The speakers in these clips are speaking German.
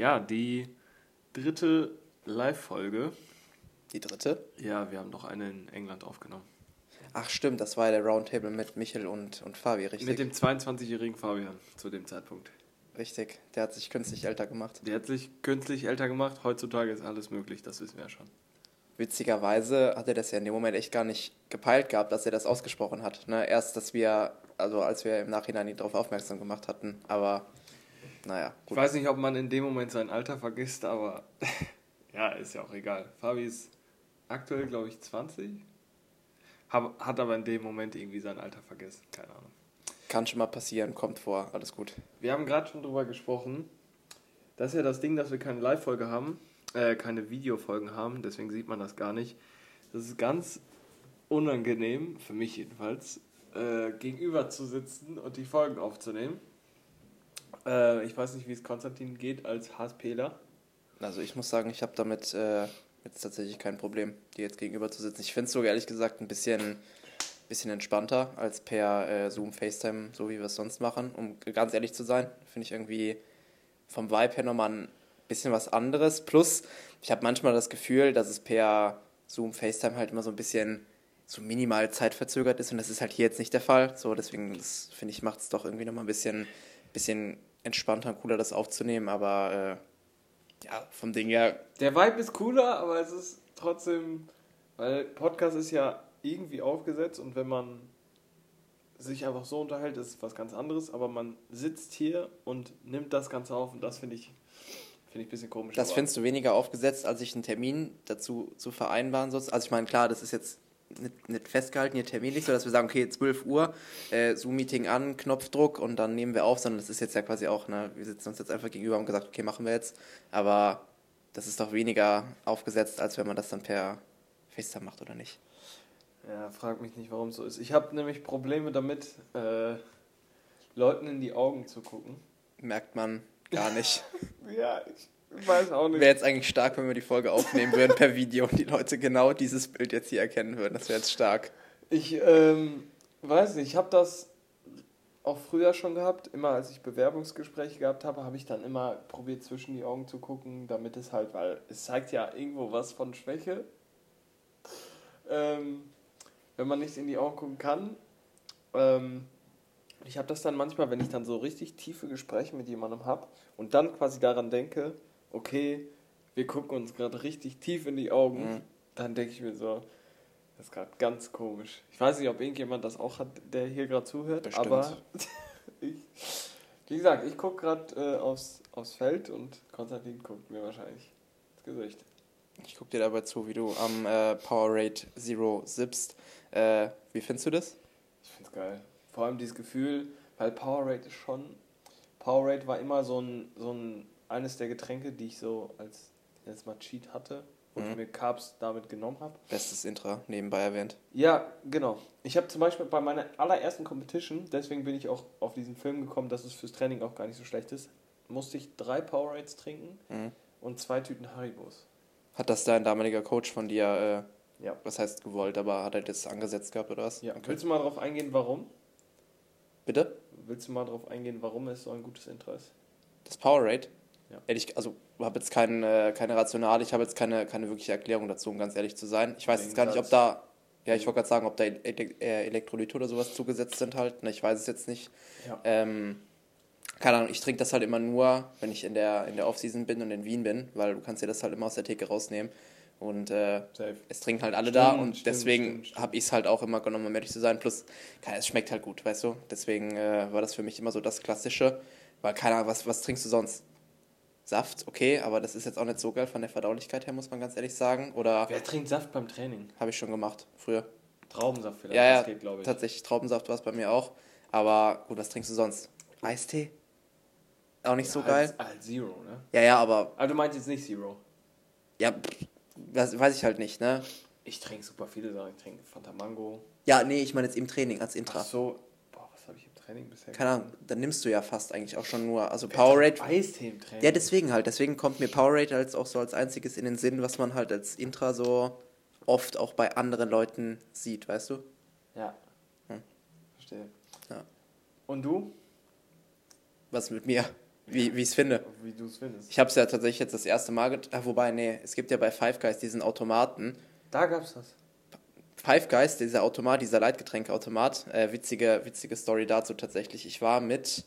Ja, die dritte Live-Folge. Die dritte? Ja, wir haben noch eine in England aufgenommen. Ach stimmt, das war ja der Roundtable mit Michel und, und Fabi, richtig? Mit dem 22-jährigen Fabian zu dem Zeitpunkt. Richtig, der hat sich künstlich älter gemacht. Der hat sich künstlich älter gemacht. Heutzutage ist alles möglich, das wissen wir ja schon. Witzigerweise hat er das ja in dem Moment echt gar nicht gepeilt gehabt, dass er das ausgesprochen hat. Ne? Erst, dass wir, also als wir im Nachhinein ihn darauf aufmerksam gemacht hatten, aber naja. Gut. Ich weiß nicht, ob man in dem Moment sein Alter vergisst, aber ja, ist ja auch egal. Fabi ist aktuell, glaube ich, 20. Hat aber in dem Moment irgendwie sein Alter vergessen, keine Ahnung. Kann schon mal passieren, kommt vor, alles gut. Wir haben gerade schon drüber gesprochen. Das ist ja das Ding, dass wir keine Live-Folge haben, äh, keine Videofolgen haben, deswegen sieht man das gar nicht. Das ist ganz unangenehm, für mich jedenfalls, äh, gegenüber zu sitzen und die Folgen aufzunehmen. Äh, ich weiß nicht, wie es Konstantin geht als HSPler. Also ich muss sagen, ich habe damit äh, jetzt tatsächlich kein Problem, dir jetzt gegenüber zu sitzen. Ich finde es sogar ehrlich gesagt ein bisschen, bisschen entspannter als per äh, Zoom, FaceTime, so wie wir es sonst machen, um ganz ehrlich zu sein. Finde ich irgendwie vom Vibe her nochmal ein bisschen was anderes. Plus, ich habe manchmal das Gefühl, dass es per Zoom, FaceTime halt immer so ein bisschen so minimal zeitverzögert ist und das ist halt hier jetzt nicht der Fall. So, deswegen finde ich, macht es doch irgendwie nochmal ein bisschen, bisschen entspannter und cooler, das aufzunehmen, aber äh, ja, vom Ding her. Der Vibe ist cooler, aber es ist trotzdem, weil Podcast ist ja irgendwie aufgesetzt und wenn man sich einfach so unterhält, ist was ganz anderes, aber man sitzt hier und nimmt das Ganze auf und das finde ich, finde ich ein bisschen komisch. Das findest du weniger aufgesetzt, als ich einen Termin dazu zu vereinbaren soll. Also ich meine, klar, das ist jetzt nicht, nicht festgehalten hier terminlich, so dass wir sagen, okay, 12 Uhr, äh, Zoom-Meeting an, Knopfdruck und dann nehmen wir auf, sondern das ist jetzt ja quasi auch, ne, wir sitzen uns jetzt einfach gegenüber und gesagt, okay, machen wir jetzt. Aber das ist doch weniger aufgesetzt, als wenn man das dann per FaceTime macht, oder nicht? Ja, frag mich nicht, warum es so ist. Ich habe nämlich Probleme damit, äh, Leuten in die Augen zu gucken. Merkt man gar nicht. ja, ich ich weiß auch nicht. Wäre jetzt eigentlich stark, wenn wir die Folge aufnehmen würden per Video und die Leute genau dieses Bild jetzt hier erkennen würden. Das wäre jetzt stark. Ich ähm, weiß nicht, ich habe das auch früher schon gehabt. Immer als ich Bewerbungsgespräche gehabt habe, habe ich dann immer probiert, zwischen die Augen zu gucken, damit es halt, weil es zeigt ja irgendwo was von Schwäche. Ähm, wenn man nicht in die Augen gucken kann. Ähm, ich habe das dann manchmal, wenn ich dann so richtig tiefe Gespräche mit jemandem habe und dann quasi daran denke, okay, wir gucken uns gerade richtig tief in die Augen, mhm. dann denke ich mir so, das ist gerade ganz komisch. Ich weiß nicht, ob irgendjemand das auch hat, der hier gerade zuhört, Bestimmt. aber ich, wie gesagt, ich gucke gerade äh, aufs, aufs Feld und Konstantin guckt mir wahrscheinlich ins Gesicht. Ich gucke dir dabei zu, wie du am äh, Powerade Zero sippst. Äh, wie findest du das? Ich finde es geil. Vor allem dieses Gefühl, weil Powerade ist schon. Powerade war immer so ein, so ein eines der Getränke, die ich so als jetzt mal Cheat hatte und mhm. mir Carbs damit genommen habe. Bestes Intra, nebenbei erwähnt. Ja, genau. Ich habe zum Beispiel bei meiner allerersten Competition, deswegen bin ich auch auf diesen Film gekommen, dass es fürs Training auch gar nicht so schlecht ist, musste ich drei Powerades trinken mhm. und zwei Tüten Haribos. Hat das dein damaliger Coach von dir, äh, ja. was heißt gewollt, aber hat er das angesetzt gehabt oder was? Ja. Okay. Willst du mal darauf eingehen, warum? Bitte? Willst du mal darauf eingehen, warum es so ein gutes Intro ist? Das Powerade? Ja. Ehrlich, also habe jetzt kein, äh, keine Rationale, ich habe jetzt keine, keine wirkliche Erklärung dazu, um ganz ehrlich zu sein. Ich weiß jetzt gar nicht, ob da, ja, ich wollte gerade sagen, ob da äh, Elektrolyte oder sowas zugesetzt sind halt. Ne, ich weiß es jetzt nicht. Ja. Ähm, keine Ahnung, ich trinke das halt immer nur, wenn ich in der, in der Offseason bin und in Wien bin, weil du kannst dir das halt immer aus der Theke rausnehmen. Und äh, es trinken halt alle stimmt, da und stimmt, deswegen habe ich es halt auch immer genommen, um ehrlich zu sein. Plus, es schmeckt halt gut, weißt du? Deswegen äh, war das für mich immer so das Klassische. Weil, keine Ahnung, was, was trinkst du sonst? Saft, okay, aber das ist jetzt auch nicht so geil von der Verdaulichkeit her, muss man ganz ehrlich sagen. Oder Wer trinkt Saft beim Training? Habe ich schon gemacht, früher. Traubensaft vielleicht, ja, ja, das geht, glaube ich. Tatsächlich, Traubensaft war es bei mir auch. Aber gut, was trinkst du sonst? Eistee? Auch nicht ja, so geil? Als, als Zero, ne? Ja, ja, aber. Aber du meinst jetzt nicht Zero? Ja, das weiß ich halt nicht, ne? Ich trinke super viele Sachen. Ich trinke Fanta Mango. Ja, nee, ich meine jetzt im Training als Intra. Ach so, Training bisher? Keine Ahnung, dann nimmst du ja fast eigentlich auch schon nur, also Powerade. Eistee im Training. Ja, deswegen halt, deswegen kommt mir Powerade als auch so als einziges in den Sinn, was man halt als Intra so oft auch bei anderen Leuten sieht, weißt du? Ja. Hm. Verstehe. Ja. Und du? Was mit mir? wie ich es finde. Wie du es findest. Ich habe es ja tatsächlich jetzt das erste Mal, ah, wobei, nee, es gibt ja bei Five Guys diesen Automaten. Da gab's das. Five Guys, dieser Automat, dieser Leitgetränkeautomat, äh, witzige, witzige Story dazu tatsächlich. Ich war mit,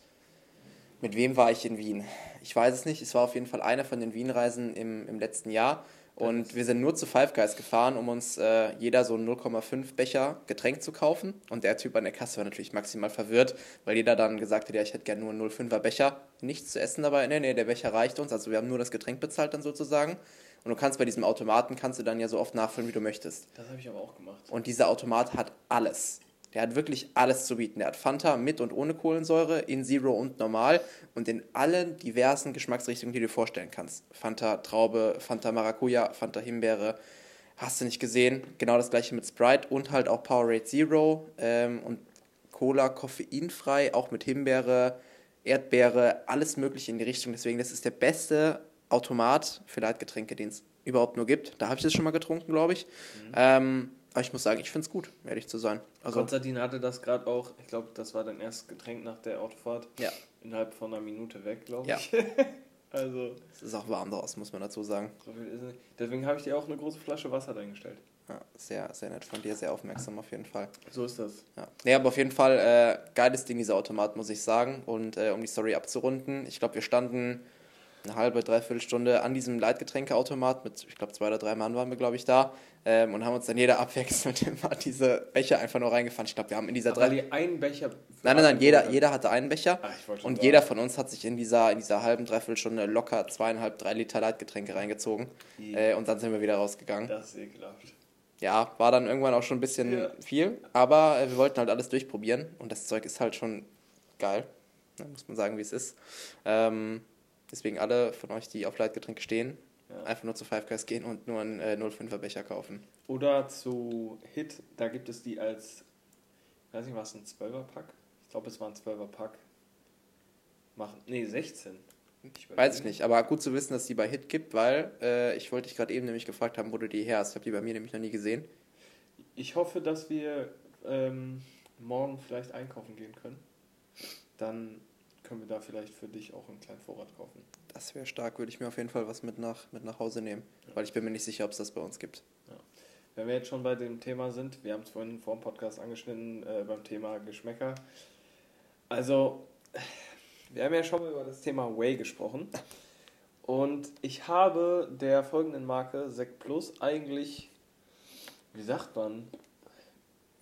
mit wem war ich in Wien? Ich weiß es nicht, es war auf jeden Fall einer von den Wien-Reisen im, im letzten Jahr. Und wir sind nur zu Five Guys gefahren, um uns äh, jeder so einen 0,5 Becher Getränk zu kaufen. Und der Typ an der Kasse war natürlich maximal verwirrt, weil jeder dann gesagt hat, ja, ich hätte gerne nur einen 0,5er Becher. Nichts zu essen dabei. Nee, nee, der Becher reicht uns. Also wir haben nur das Getränk bezahlt dann sozusagen. Und du kannst bei diesem Automaten, kannst du dann ja so oft nachfüllen, wie du möchtest. Das habe ich aber auch gemacht. Und dieser Automat hat alles. Der hat wirklich alles zu bieten. Der hat Fanta mit und ohne Kohlensäure, in Zero und normal und in allen diversen Geschmacksrichtungen, die du dir vorstellen kannst. Fanta Traube, Fanta Maracuja, Fanta Himbeere. Hast du nicht gesehen? Genau das gleiche mit Sprite und halt auch Powerade Zero ähm, und Cola koffeinfrei, auch mit Himbeere, Erdbeere, alles mögliche in die Richtung. Deswegen, das ist der beste Automat für Leitgetränke, den es überhaupt nur gibt. Da habe ich das schon mal getrunken, glaube ich. Mhm. Ähm, aber ich muss sagen, ich finde es gut, ehrlich zu sein. Also Konstantin hatte das gerade auch, ich glaube, das war dein erstes Getränk nach der Autofahrt. Ja. Innerhalb von einer Minute weg, glaube ich. Ja. also. Es ist auch warm draußen, muss man dazu sagen. So viel ist nicht. Deswegen habe ich dir auch eine große Flasche Wasser eingestellt. Ja, sehr, sehr nett von dir, sehr aufmerksam auf jeden Fall. So ist das. Ja, nee, aber auf jeden Fall äh, geiles Ding, dieser Automat, muss ich sagen. Und äh, um die Story abzurunden, ich glaube, wir standen eine halbe, dreiviertel Stunde an diesem Leitgetränkeautomat mit, ich glaube, zwei oder drei Mann waren wir, glaube ich, da ähm, und haben uns dann jeder abwechselnd immer diese Becher einfach nur reingefahren. Ich glaube, wir haben in dieser drei. die einen Becher. Nein, nein, nein, jeder, jeder hatte einen Becher. Ach, und jeder von uns hat sich in dieser, in dieser halben, dreiviertel Stunde locker zweieinhalb, drei Liter Leitgetränke reingezogen. Äh, und dann sind wir wieder rausgegangen. Das ist ekelhaft. Ja, war dann irgendwann auch schon ein bisschen ja. viel, aber äh, wir wollten halt alles durchprobieren und das Zeug ist halt schon geil. Da muss man sagen, wie es ist. Ähm, Deswegen alle von euch, die auf Leitgetränke stehen, ja. einfach nur zu Five Guys gehen und nur einen äh, 05er Becher kaufen. Oder zu Hit, da gibt es die als, ich weiß nicht, was ein 12er Pack? Ich glaube, es war ein 12er Pack. Machen, nee, 16. Ich weiß ich nicht, aber gut zu wissen, dass die bei Hit gibt, weil äh, ich wollte dich gerade eben nämlich gefragt haben, wo du die her hast. Ich habe die bei mir nämlich noch nie gesehen. Ich hoffe, dass wir ähm, morgen vielleicht einkaufen gehen können. Dann können wir da vielleicht für dich auch einen kleinen Vorrat kaufen. Das wäre stark, würde ich mir auf jeden Fall was mit nach, mit nach Hause nehmen, ja. weil ich bin mir nicht sicher, ob es das bei uns gibt. Ja. Wenn wir jetzt schon bei dem Thema sind, wir haben es vorhin vor dem Podcast angeschnitten äh, beim Thema Geschmäcker. Also, wir haben ja schon mal über das Thema Whey gesprochen. Und ich habe der folgenden Marke, Sec Plus, eigentlich, wie sagt man,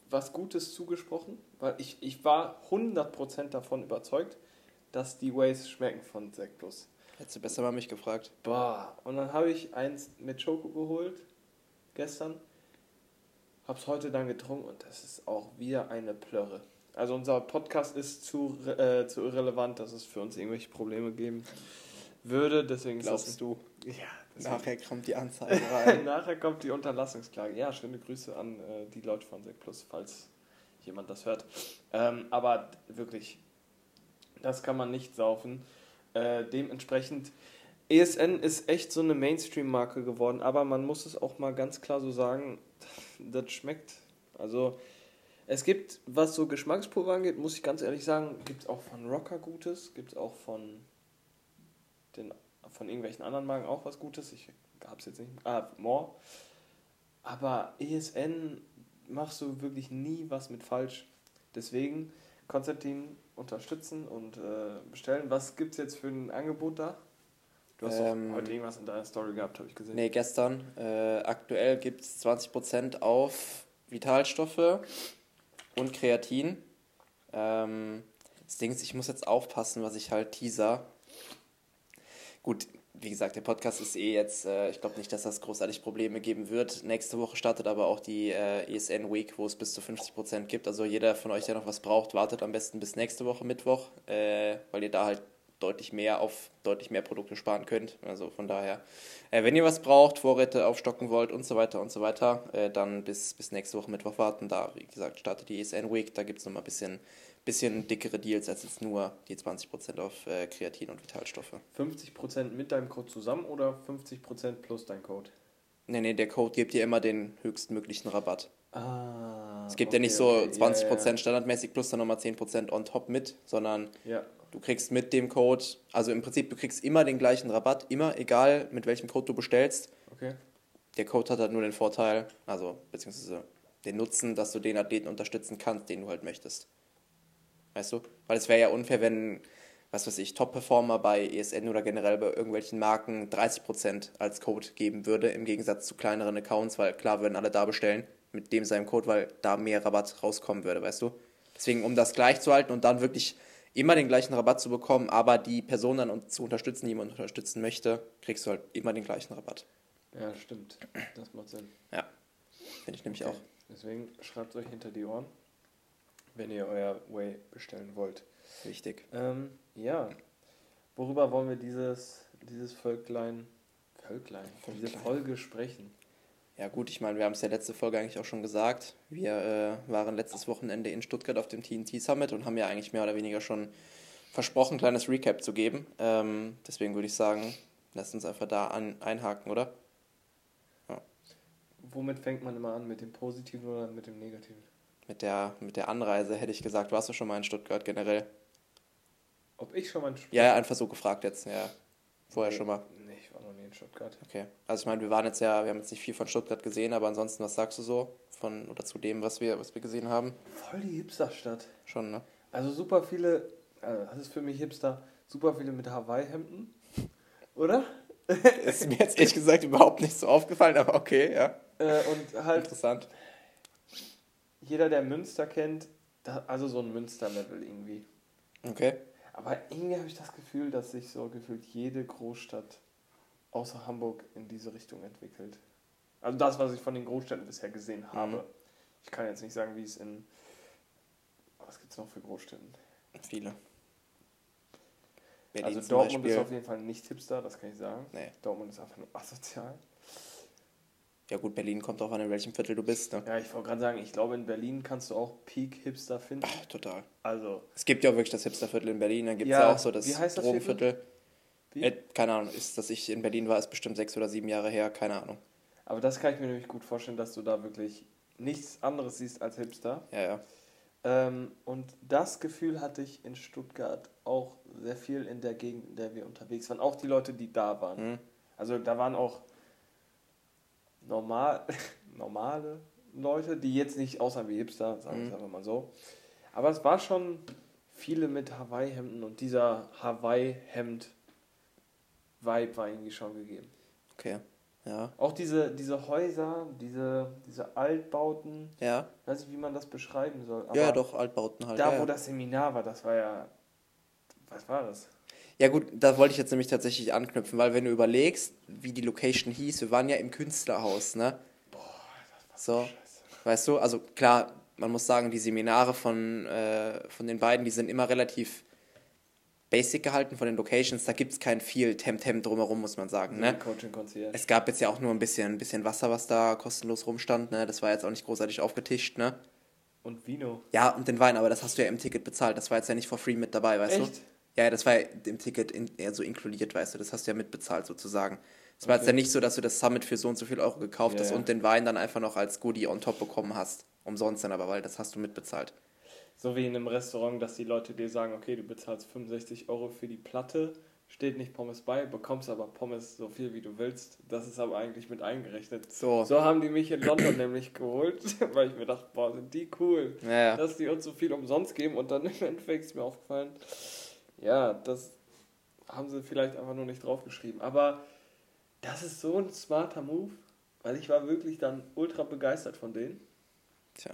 was Gutes zugesprochen, weil ich, ich war 100% davon überzeugt, dass die Ways schmecken von Sekt Plus. Hättest du besser mal mich gefragt. Boah, und dann habe ich eins mit Schoko geholt, gestern. Hab's heute dann getrunken und das ist auch wieder eine Plörre. Also unser Podcast ist zu, äh, zu irrelevant, dass es für uns irgendwelche Probleme geben würde. Deswegen Glaubst das, du? Ja. Nachher kommt die Anzeige rein. Nachher kommt die Unterlassungsklage. Ja, schöne Grüße an äh, die Leute von Sek Plus, falls jemand das hört. Ähm, aber wirklich, das kann man nicht saufen. Äh, dementsprechend, ESN ist echt so eine Mainstream-Marke geworden, aber man muss es auch mal ganz klar so sagen, das schmeckt. Also, es gibt, was so Geschmackspulver angeht, muss ich ganz ehrlich sagen, gibt es auch von Rocker Gutes, gibt es auch von, den, von irgendwelchen anderen Marken auch was Gutes. Ich hab's jetzt nicht. Ah, More. Aber ESN machst du wirklich nie was mit falsch. Deswegen, Konstantin, unterstützen und äh, bestellen. Was gibt es jetzt für ein Angebot da? Du hast ähm, heute irgendwas in deiner Story gehabt, habe ich gesehen. Nee, gestern. Äh, aktuell gibt es 20% auf Vitalstoffe und Kreatin. Ähm, das Ding ist, ich muss jetzt aufpassen, was ich halt teaser. Gut, wie gesagt, der Podcast ist eh jetzt, äh, ich glaube nicht, dass das großartig Probleme geben wird. Nächste Woche startet aber auch die äh, ESN Week, wo es bis zu 50% gibt. Also jeder von euch, der noch was braucht, wartet am besten bis nächste Woche Mittwoch, äh, weil ihr da halt deutlich mehr auf deutlich mehr Produkte sparen könnt. Also von daher, äh, wenn ihr was braucht, Vorräte aufstocken wollt und so weiter und so weiter, äh, dann bis, bis nächste Woche Mittwoch warten. Da, wie gesagt, startet die ESN Week, da gibt es nochmal ein bisschen bisschen dickere Deals als jetzt nur die 20% auf äh, Kreatin und Vitalstoffe. 50% mit deinem Code zusammen oder 50% plus dein Code? Nee, nee, der Code gibt dir immer den höchstmöglichen Rabatt. Ah, es gibt okay, ja nicht so okay. 20% ja, ja, standardmäßig plus dann nochmal 10% on top mit, sondern du kriegst mit dem Code, also im Prinzip, du kriegst immer den gleichen Rabatt, immer, egal mit welchem Code du bestellst. Okay. Der Code hat halt nur den Vorteil, also beziehungsweise den Nutzen, dass du den Athleten unterstützen kannst, den du halt möchtest. Weißt du? Weil es wäre ja unfair, wenn, was weiß ich, Top-Performer bei ESN oder generell bei irgendwelchen Marken 30% als Code geben würde, im Gegensatz zu kleineren Accounts, weil klar würden alle da bestellen mit dem seinem Code, weil da mehr Rabatt rauskommen würde, weißt du? Deswegen, um das gleich zu halten und dann wirklich immer den gleichen Rabatt zu bekommen, aber die Person dann zu unterstützen, die man unterstützen möchte, kriegst du halt immer den gleichen Rabatt. Ja, stimmt. Das macht Sinn. Ja, finde ich nämlich okay. auch. Deswegen schreibt euch hinter die Ohren, wenn ihr euer Way bestellen wollt. Wichtig. Ähm, ja. Worüber wollen wir dieses, dieses Völklein, Völklein, Völklein. diese Folge sprechen? Ja gut, ich meine, wir haben es ja letzte Folge eigentlich auch schon gesagt. Wir äh, waren letztes Wochenende in Stuttgart auf dem TNT Summit und haben ja eigentlich mehr oder weniger schon versprochen, ein kleines Recap zu geben. Ähm, deswegen würde ich sagen, lasst uns einfach da an, einhaken, oder? Ja. Womit fängt man immer an? Mit dem Positiven oder mit dem Negativen? Mit der, mit der Anreise hätte ich gesagt, warst du schon mal in Stuttgart generell? Ob ich schon mal in Stuttgart? Ja, einfach so gefragt jetzt, ja. Vorher nee, schon mal. Nee, ich war noch nie in Stuttgart. Okay. Also ich meine, wir waren jetzt ja, wir haben jetzt nicht viel von Stuttgart gesehen, aber ansonsten, was sagst du so von oder zu dem, was wir, was wir gesehen haben? Voll die Hipsterstadt. Schon, ne? Also super viele, also das ist für mich Hipster, super viele mit Hawaii-Hemden. Oder? ist mir jetzt ehrlich gesagt überhaupt nicht so aufgefallen, aber okay, ja. Äh, und halt. Interessant. Jeder, der Münster kennt, also so ein Münster-Level irgendwie. Okay. Aber irgendwie habe ich das Gefühl, dass sich so gefühlt jede Großstadt außer Hamburg in diese Richtung entwickelt. Also das, was ich von den Großstädten bisher gesehen mhm. habe. Mhm. Ich kann jetzt nicht sagen, wie es in. Was gibt es noch für Großstädten? Viele. Berlin also Dortmund Beispiel. ist auf jeden Fall nicht Hipster, das kann ich sagen. Nee. Dortmund ist einfach nur asozial. Ja gut, Berlin kommt auch an, in welchem Viertel du bist. Ne? Ja, ich wollte gerade sagen, ich glaube, in Berlin kannst du auch Peak-Hipster finden. Ach, total. Also. Es gibt ja auch wirklich das Hipsterviertel in Berlin, dann gibt es ja, ja, auch so das, das Drogenviertel. Äh, keine Ahnung, ist, dass ich in Berlin war, ist bestimmt sechs oder sieben Jahre her, keine Ahnung. Aber das kann ich mir nämlich gut vorstellen, dass du da wirklich nichts anderes siehst als Hipster. Ja, ja. Ähm, und das Gefühl hatte ich in Stuttgart auch sehr viel in der Gegend, in der wir unterwegs waren. Auch die Leute, die da waren. Mhm. Also da waren auch normal, normale Leute, die jetzt nicht aussahen wie Hipster, sagen wir mhm. es einfach mal so. Aber es war schon viele mit Hawaii-Hemden und dieser Hawaii-Hemd-Vibe war irgendwie schon gegeben. Okay. Ja. Auch diese, diese Häuser, diese, diese Altbauten. Ja. Weiß ich, wie man das beschreiben soll. Aber ja, doch, Altbauten halt. Da, ja, wo das Seminar war, das war ja. Was war das? Ja gut, da wollte ich jetzt nämlich tatsächlich anknüpfen, weil wenn du überlegst, wie die Location hieß, wir waren ja im Künstlerhaus, ne? Boah, das war so. Scheiße. Weißt du, also klar, man muss sagen, die Seminare von, äh, von den beiden, die sind immer relativ basic gehalten von den Locations. Da gibt es kein viel Temtem drumherum, muss man sagen. Ne? Coaching Concierge. Es gab jetzt ja auch nur ein bisschen, ein bisschen Wasser, was da kostenlos rumstand. Ne? Das war jetzt auch nicht großartig aufgetischt. Ne? Und Vino. Ja, und den Wein, aber das hast du ja im Ticket bezahlt. Das war jetzt ja nicht for free mit dabei, weißt Echt? du? Ja, das war im Ticket in, eher so inkludiert, weißt du, das hast du ja mitbezahlt sozusagen. Es war okay. jetzt ja nicht so, dass du das Summit für so und so viel Euro gekauft ja, hast ja. und den Wein dann einfach noch als Goodie on top bekommen hast. Umsonst dann aber, weil das hast du mitbezahlt. So wie in einem Restaurant, dass die Leute dir sagen, okay, du bezahlst 65 Euro für die Platte, steht nicht Pommes bei, bekommst aber Pommes so viel wie du willst. Das ist aber eigentlich mit eingerechnet. So, so haben die mich in London nämlich geholt, weil ich mir dachte, boah, sind die cool, ja, dass die uns so viel umsonst geben und dann im Endeffekt ist mir aufgefallen, ja, das haben sie vielleicht einfach nur nicht draufgeschrieben. Aber das ist so ein smarter Move, weil ich war wirklich dann ultra begeistert von denen. Tja.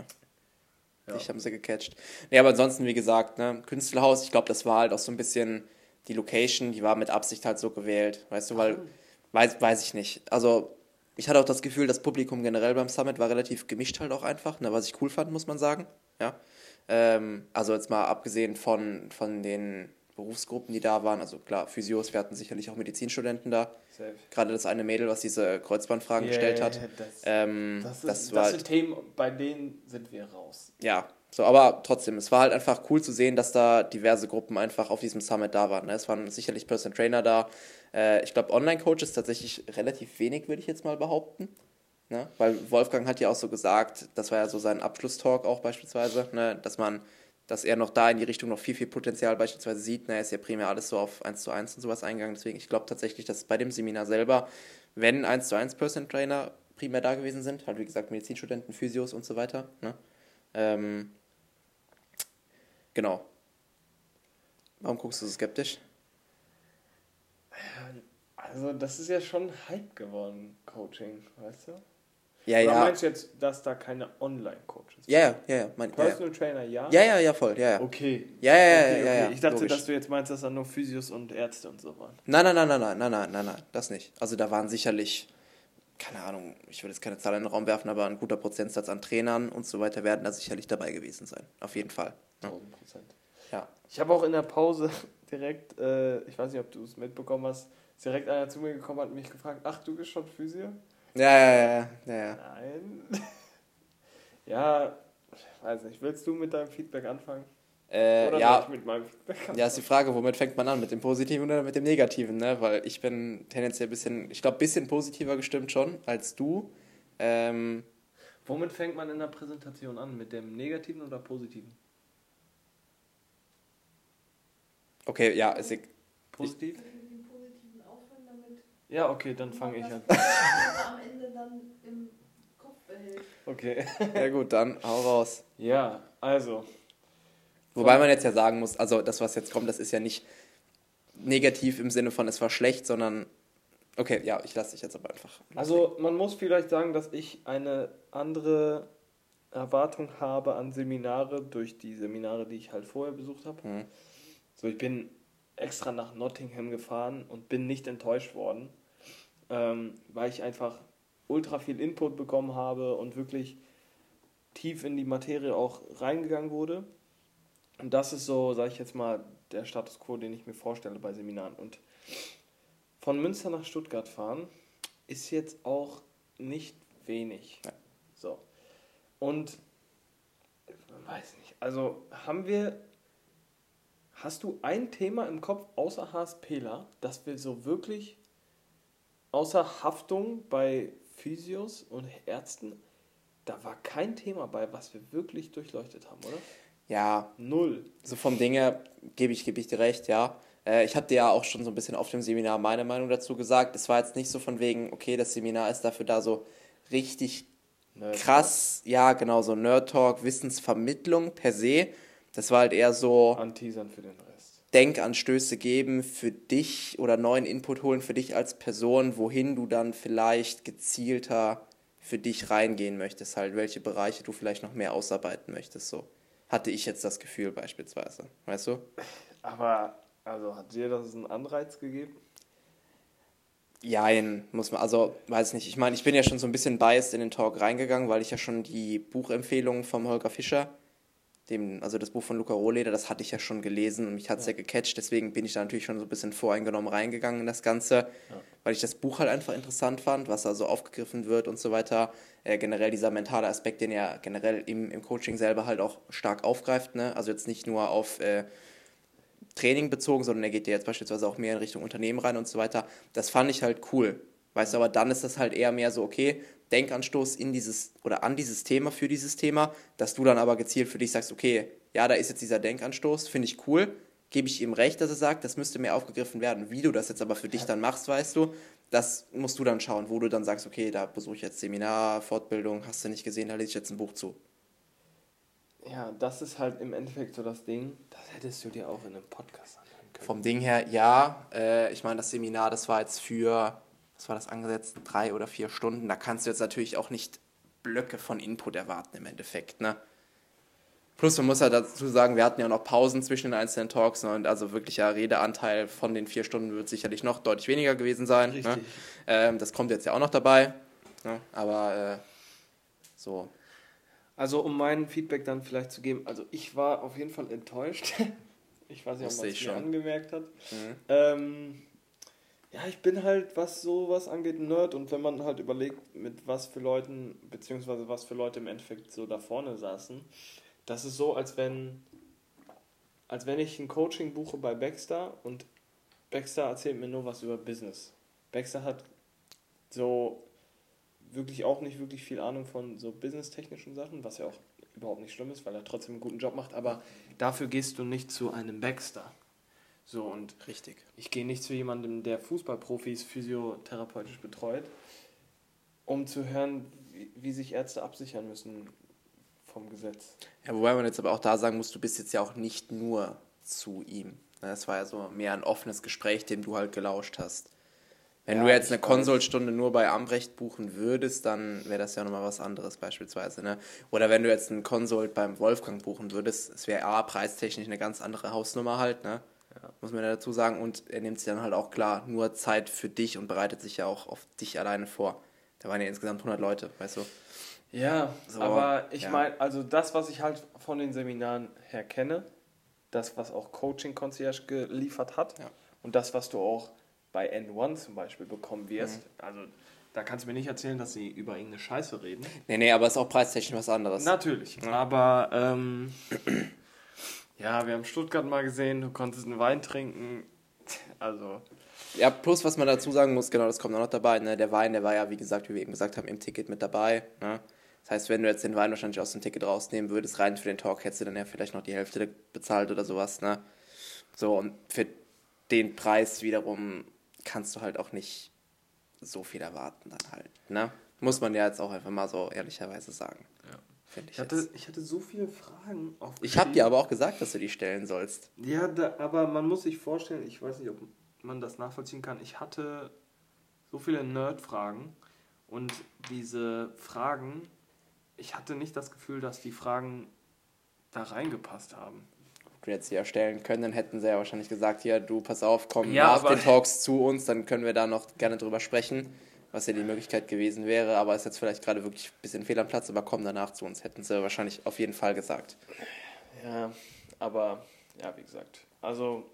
Ja. Dich haben sie gecatcht. Nee, aber ansonsten, wie gesagt, ne, Künstlerhaus, ich glaube, das war halt auch so ein bisschen die Location, die war mit Absicht halt so gewählt. Weißt du, weil, mhm. weiß, weiß ich nicht. Also, ich hatte auch das Gefühl, das Publikum generell beim Summit war relativ gemischt halt auch einfach, ne, was ich cool fand, muss man sagen. Ja. Ähm, also jetzt mal abgesehen von, von den Berufsgruppen, die da waren. Also klar, Physios, wir hatten sicherlich auch Medizinstudenten da. Safe. Gerade das eine Mädel, was diese Kreuzbandfragen yeah, gestellt hat. Das, ähm, das, ist, das, war das sind Themen, bei denen sind wir raus. Ja, so, aber trotzdem, es war halt einfach cool zu sehen, dass da diverse Gruppen einfach auf diesem Summit da waren. Ne? Es waren sicherlich Person Trainer da. Äh, ich glaube, Online-Coaches tatsächlich relativ wenig, würde ich jetzt mal behaupten. Ne? Weil Wolfgang hat ja auch so gesagt, das war ja so sein Abschlusstalk auch beispielsweise, ne? dass man dass er noch da in die Richtung noch viel, viel Potenzial beispielsweise sieht. Na, er ist ja primär alles so auf 1 zu 1 und sowas eingegangen. Deswegen, ich glaube tatsächlich, dass bei dem Seminar selber, wenn 1 zu 1 Person Trainer primär da gewesen sind, halt wie gesagt Medizinstudenten, Physios und so weiter. Ne? Ähm, genau. Warum guckst du so skeptisch? Also, das ist ja schon Hype geworden, Coaching, weißt du? Ja, Oder ja. meinst du jetzt, dass da keine Online-Coaches sind? Ja, ja, ja. ja. Mein, Personal ja, Trainer, ja? Ja, ja, ja, voll, ja, ja. Okay. Ja, ja, ja, okay, ja, ja, Ich dachte, logisch. dass du jetzt meinst, dass da nur Physios und Ärzte und so waren. Nein, nein, nein, nein, nein, nein, nein, nein, nein, das nicht. Also da waren sicherlich, keine Ahnung, ich würde jetzt keine Zahl in den Raum werfen, aber ein guter Prozentsatz an Trainern und so weiter werden da sicherlich dabei gewesen sein. Auf jeden Fall. 1000 Prozent. Ja. Ich habe auch in der Pause direkt, äh, ich weiß nicht, ob du es mitbekommen hast, direkt einer zu mir gekommen und mich gefragt, ach, du bist schon Physio? Ja, ja, ja, ja. ja. Nein. ja, weiß nicht. Willst du mit deinem Feedback anfangen? Äh, oder ja, mit meinem Feedback anfangen? Ja, ist die Frage, womit fängt man an? Mit dem Positiven oder mit dem Negativen, ne? Weil ich bin tendenziell ein bisschen, ich glaube, ein bisschen positiver gestimmt schon als du. Ähm, Womit fängt man in der Präsentation an? Mit dem Negativen oder Positiven? Okay, ja, ist ich, Positiv? Ja, okay, dann fange ich an. am Ende dann im Kopf behält. Okay. ja gut, dann hau raus. Ja, also. Wobei man jetzt ja sagen muss, also das, was jetzt kommt, das ist ja nicht negativ im Sinne von es war schlecht, sondern okay, ja, ich lasse dich jetzt aber einfach. Also man muss vielleicht sagen, dass ich eine andere Erwartung habe an Seminare durch die Seminare, die ich halt vorher besucht habe. Mhm. So, ich bin extra nach Nottingham gefahren und bin nicht enttäuscht worden, ähm, weil ich einfach ultra viel Input bekommen habe und wirklich tief in die Materie auch reingegangen wurde. Und das ist so, sage ich jetzt mal, der Status quo, den ich mir vorstelle bei Seminaren. Und von Münster nach Stuttgart fahren ist jetzt auch nicht wenig. Ja. So. Und weiß nicht, also haben wir Hast du ein Thema im Kopf außer HSPler, das wir so wirklich außer Haftung bei Physios und Ärzten, da war kein Thema bei, was wir wirklich durchleuchtet haben, oder? Ja. Null. So vom Ding her gebe ich, gebe ich dir recht, ja. Äh, ich habe dir ja auch schon so ein bisschen auf dem Seminar meine Meinung dazu gesagt. Es war jetzt nicht so von wegen, okay, das Seminar ist dafür da so richtig krass, ja, genau, so Nerd Talk, Wissensvermittlung per se das war halt eher so. Anteasern für den Rest. Denkanstöße geben für dich oder neuen Input holen für dich als Person, wohin du dann vielleicht gezielter für dich reingehen möchtest, halt, welche Bereiche du vielleicht noch mehr ausarbeiten möchtest, so. Hatte ich jetzt das Gefühl beispielsweise, weißt du? Aber, also hat dir das einen Anreiz gegeben? Jein, muss man, also weiß nicht. Ich meine, ich bin ja schon so ein bisschen biased in den Talk reingegangen, weil ich ja schon die Buchempfehlungen vom Holger Fischer dem, also das Buch von Luca Rohleder, das hatte ich ja schon gelesen und mich hat es ja. ja gecatcht, deswegen bin ich da natürlich schon so ein bisschen voreingenommen reingegangen in das Ganze, ja. weil ich das Buch halt einfach interessant fand, was da so aufgegriffen wird und so weiter. Äh, generell dieser mentale Aspekt, den er generell im, im Coaching selber halt auch stark aufgreift, ne? also jetzt nicht nur auf äh, Training bezogen, sondern er geht ja jetzt beispielsweise auch mehr in Richtung Unternehmen rein und so weiter. Das fand ich halt cool. Weißt du, aber dann ist das halt eher mehr so, okay, Denkanstoß in dieses oder an dieses Thema für dieses Thema, dass du dann aber gezielt für dich sagst, okay, ja, da ist jetzt dieser Denkanstoß, finde ich cool, gebe ich ihm recht, dass er sagt, das müsste mehr aufgegriffen werden. Wie du das jetzt aber für dich dann machst, weißt du, das musst du dann schauen, wo du dann sagst, okay, da besuche ich jetzt Seminar, Fortbildung, hast du nicht gesehen, da lese ich jetzt ein Buch zu. Ja, das ist halt im Endeffekt so das Ding, das hättest du dir auch in einem Podcast anhören können. Vom Ding her, ja, äh, ich meine, das Seminar, das war jetzt für was war das angesetzt, drei oder vier Stunden. Da kannst du jetzt natürlich auch nicht Blöcke von Input erwarten im Endeffekt. Ne? Plus, man muss ja dazu sagen, wir hatten ja noch Pausen zwischen den einzelnen Talks ne? und also wirklicher Redeanteil von den vier Stunden wird sicherlich noch deutlich weniger gewesen sein. Ne? Ähm, das kommt jetzt ja auch noch dabei. Ne? Aber äh, so. Also, um mein Feedback dann vielleicht zu geben, also ich war auf jeden Fall enttäuscht. ich weiß nicht, ob man es mir angemerkt hat. Mhm. Ähm, ja, ich bin halt, was sowas angeht, ein Nerd und wenn man halt überlegt, mit was für Leuten, beziehungsweise was für Leute im Endeffekt so da vorne saßen, das ist so, als wenn, als wenn ich ein Coaching buche bei Baxter und Baxter erzählt mir nur was über Business. Baxter hat so wirklich auch nicht wirklich viel Ahnung von so businesstechnischen Sachen, was ja auch überhaupt nicht schlimm ist, weil er trotzdem einen guten Job macht, aber dafür gehst du nicht zu einem Baxter. So und richtig. Ich gehe nicht zu jemandem, der Fußballprofis physiotherapeutisch betreut, um zu hören, wie, wie sich Ärzte absichern müssen vom Gesetz. Ja, wobei man jetzt aber auch da sagen muss, du bist jetzt ja auch nicht nur zu ihm. Es war ja so mehr ein offenes Gespräch, dem du halt gelauscht hast. Wenn ja, du jetzt eine Konsolstunde nur bei Ambrecht buchen würdest, dann wäre das ja nochmal was anderes beispielsweise. Ne? Oder wenn du jetzt einen Konsult beim Wolfgang buchen würdest, es wäre A, preistechnisch eine ganz andere Hausnummer halt, ne? Muss man ja dazu sagen. Und er nimmt sich dann halt auch klar nur Zeit für dich und bereitet sich ja auch auf dich alleine vor. Da waren ja insgesamt 100 Leute, weißt du. Ja, so, aber ich ja. meine, also das, was ich halt von den Seminaren her kenne, das, was auch Coaching Concierge geliefert hat ja. und das, was du auch bei N1 zum Beispiel bekommen wirst. Mhm. Also da kannst du mir nicht erzählen, dass sie über irgendeine Scheiße reden. Nee, nee, aber es ist auch preistechnisch was anderes. Natürlich. Ja. Aber ähm, ja, wir haben Stuttgart mal gesehen, du konntest einen Wein trinken. Also. Ja, plus was man dazu sagen muss, genau, das kommt auch noch dabei. Ne? Der Wein, der war ja, wie gesagt, wie wir eben gesagt haben, im Ticket mit dabei. Ne? Das heißt, wenn du jetzt den Wein wahrscheinlich aus dem Ticket rausnehmen würdest, rein für den Talk, hättest du dann ja vielleicht noch die Hälfte bezahlt oder sowas. Ne? So, und für den Preis wiederum kannst du halt auch nicht so viel erwarten dann halt. Ne? Muss man ja jetzt auch einfach mal so ehrlicherweise sagen. Ja. Finde ich. Ich hatte, ich hatte so viele Fragen auf. Ich habe dir aber auch gesagt, dass du die stellen sollst. Ja, da, aber man muss sich vorstellen, ich weiß nicht, ob man das nachvollziehen kann. Ich hatte so viele Nerd-Fragen und diese Fragen, ich hatte nicht das Gefühl, dass die Fragen da reingepasst haben jetzt hier erstellen können, dann hätten sie ja wahrscheinlich gesagt, hier, du, pass auf, komm ja, nach den Talks zu uns, dann können wir da noch gerne drüber sprechen, was ja die Möglichkeit gewesen wäre, aber ist jetzt vielleicht gerade wirklich ein bisschen fehl am Platz, aber komm danach zu uns, hätten sie wahrscheinlich auf jeden Fall gesagt. Ja, aber, ja, wie gesagt, also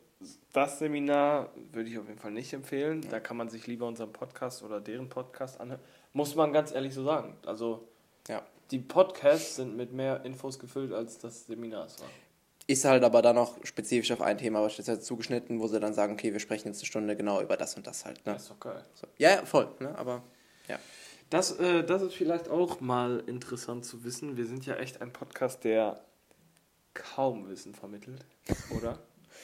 das Seminar würde ich auf jeden Fall nicht empfehlen, ja. da kann man sich lieber unseren Podcast oder deren Podcast anhören, muss man ganz ehrlich so sagen, also... Ja. Die Podcasts sind mit mehr Infos gefüllt, als das Seminar es war. Ist halt aber dann auch spezifisch auf ein Thema beispielsweise zugeschnitten, wo sie dann sagen, okay, wir sprechen jetzt eine Stunde genau über das und das halt. Ne? Das ist doch geil. So. Ja, ja, voll, ne? aber ja. Das, äh, das ist vielleicht auch mal interessant zu wissen. Wir sind ja echt ein Podcast, der kaum Wissen vermittelt, oder?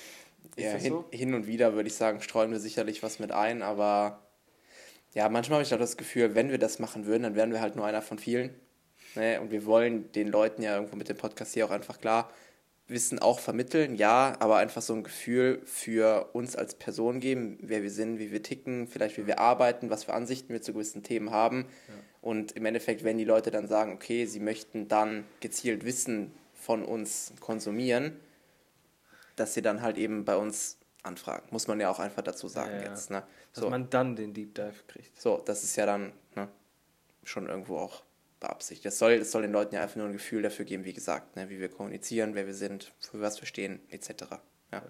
ja, hin, so? hin und wieder würde ich sagen, streuen wir sicherlich was mit ein, aber ja, manchmal habe ich auch das Gefühl, wenn wir das machen würden, dann wären wir halt nur einer von vielen. Ne? Und wir wollen den Leuten ja irgendwo mit dem Podcast hier auch einfach klar Wissen auch vermitteln, ja, aber einfach so ein Gefühl für uns als Person geben, wer wir sind, wie wir ticken, vielleicht wie wir arbeiten, was für Ansichten wir zu gewissen Themen haben. Ja. Und im Endeffekt, wenn die Leute dann sagen, okay, sie möchten dann gezielt Wissen von uns konsumieren, dass sie dann halt eben bei uns anfragen. Muss man ja auch einfach dazu sagen ja, ja. jetzt. Ne? Dass so. man dann den Deep Dive kriegt. So, das ist ja dann ne, schon irgendwo auch beabsichtigt. Das soll, das soll den Leuten ja einfach nur ein Gefühl dafür geben, wie gesagt, ne, wie wir kommunizieren, wer wir sind, für was wir stehen, etc. Ja. ja.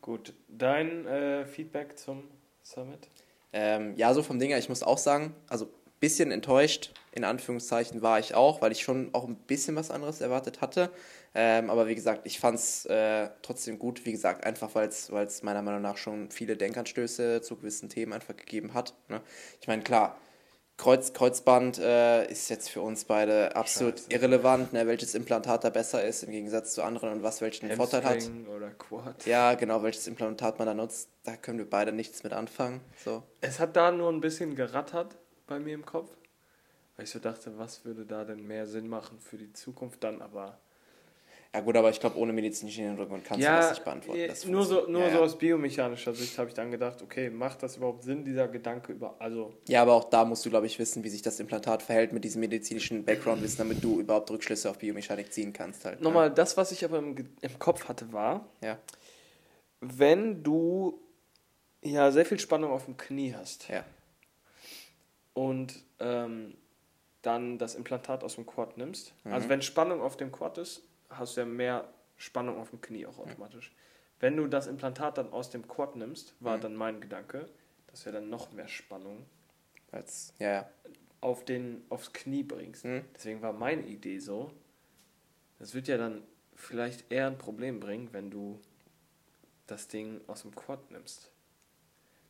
Gut, dein äh, Feedback zum Summit? Ähm, ja, so vom Ding her, ich muss auch sagen, also ein bisschen enttäuscht, in Anführungszeichen, war ich auch, weil ich schon auch ein bisschen was anderes erwartet hatte. Ähm, aber wie gesagt, ich fand es äh, trotzdem gut, wie gesagt, einfach weil es meiner Meinung nach schon viele Denkanstöße zu gewissen Themen einfach gegeben hat. Ne? Ich meine, klar, Kreuz, Kreuzband äh, ist jetzt für uns beide absolut Scheiße. irrelevant, ne, welches Implantat da besser ist im Gegensatz zu anderen und was welchen Hamstring Vorteil hat. Oder Quad. Ja, genau, welches Implantat man da nutzt, da können wir beide nichts mit anfangen. So. Es hat da nur ein bisschen gerattert bei mir im Kopf, weil ich so dachte, was würde da denn mehr Sinn machen für die Zukunft dann, aber ja gut, aber ich glaube, ohne medizinischen Hintergrund kannst ja, du das nicht beantworten. Das nur so, nur ja, so aus biomechanischer Sicht habe ich dann gedacht, okay, macht das überhaupt Sinn, dieser Gedanke über... Also ja, aber auch da musst du, glaube ich, wissen, wie sich das Implantat verhält mit diesem medizinischen Background-Wissen, damit du überhaupt Rückschlüsse auf Biomechanik ziehen kannst. Halt, Nochmal, ja. das, was ich aber im, im Kopf hatte, war, wenn du ja sehr viel Spannung auf dem Knie hast und ähm, dann das Implantat aus dem Quad nimmst, also mhm. also wenn Spannung auf dem Quad ist, hast du ja mehr Spannung auf dem Knie auch automatisch. Mhm. Wenn du das Implantat dann aus dem Quad nimmst, war mhm. dann mein Gedanke, dass du dann noch mehr Spannung Als, ja, ja. Auf den, aufs Knie bringst. Mhm. Deswegen war meine Idee so, das wird ja dann vielleicht eher ein Problem bringen, wenn du das Ding aus dem Quad nimmst.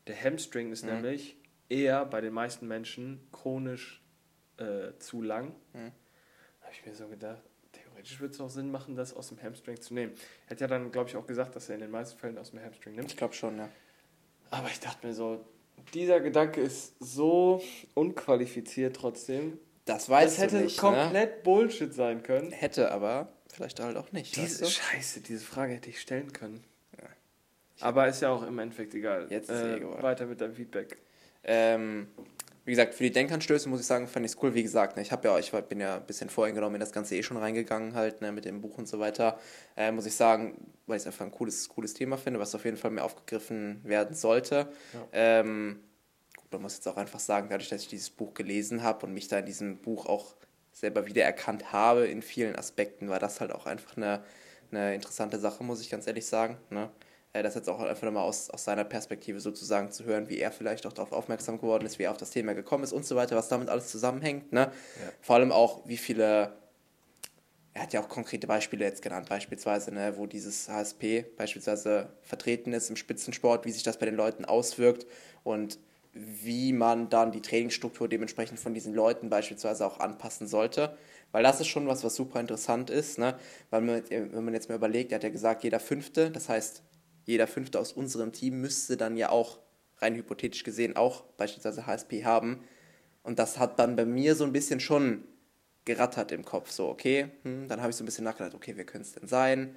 Der Hamstring ist mhm. nämlich eher bei den meisten Menschen chronisch äh, zu lang. Mhm habe ich mir so gedacht, theoretisch würde es auch Sinn machen, das aus dem Hamstring zu nehmen. Er hat ja dann, glaube ich, auch gesagt, dass er in den meisten Fällen aus dem Hamstring nimmt. Ich glaube schon, ja. Aber ich dachte mir so, dieser Gedanke ist so unqualifiziert trotzdem. Das weiß das hätte nicht, ne? komplett ne? Bullshit sein können. Hätte aber vielleicht halt auch nicht. Diese weißt du? Scheiße, diese Frage hätte ich stellen können. Ja. Aber ist ja auch im Endeffekt egal. Jetzt ist äh, egal. Weiter mit deinem Feedback. Ähm, wie gesagt, für die Denkanstöße muss ich sagen, fand ich es cool. Wie gesagt, ne, ich habe ja, ich bin ja ein bisschen voreingenommen in das Ganze eh schon reingegangen, halt, ne, mit dem Buch und so weiter. Äh, muss ich sagen, weil ich es einfach ein cooles, cooles Thema finde, was auf jeden Fall mehr aufgegriffen werden sollte. Ja. Ähm, gut, man muss jetzt auch einfach sagen, dadurch, dass ich dieses Buch gelesen habe und mich da in diesem Buch auch selber wiedererkannt habe in vielen Aspekten, war das halt auch einfach eine, eine interessante Sache, muss ich ganz ehrlich sagen. Ne? Äh, das jetzt auch einfach nochmal aus, aus seiner Perspektive sozusagen zu hören, wie er vielleicht auch darauf aufmerksam geworden ist, wie er auf das Thema gekommen ist und so weiter, was damit alles zusammenhängt. Ne? Ja. Vor allem auch, wie viele, er hat ja auch konkrete Beispiele jetzt genannt, beispielsweise, ne, wo dieses HSP beispielsweise vertreten ist im Spitzensport, wie sich das bei den Leuten auswirkt und wie man dann die Trainingsstruktur dementsprechend von diesen Leuten beispielsweise auch anpassen sollte. Weil das ist schon was, was super interessant ist. Ne? Weil man, wenn man jetzt mal überlegt, er hat ja gesagt, jeder Fünfte, das heißt jeder Fünfte aus unserem Team müsste dann ja auch, rein hypothetisch gesehen, auch beispielsweise HSP haben. Und das hat dann bei mir so ein bisschen schon gerattert im Kopf. So, okay, hm, dann habe ich so ein bisschen nachgedacht, okay, wer könnte es denn sein?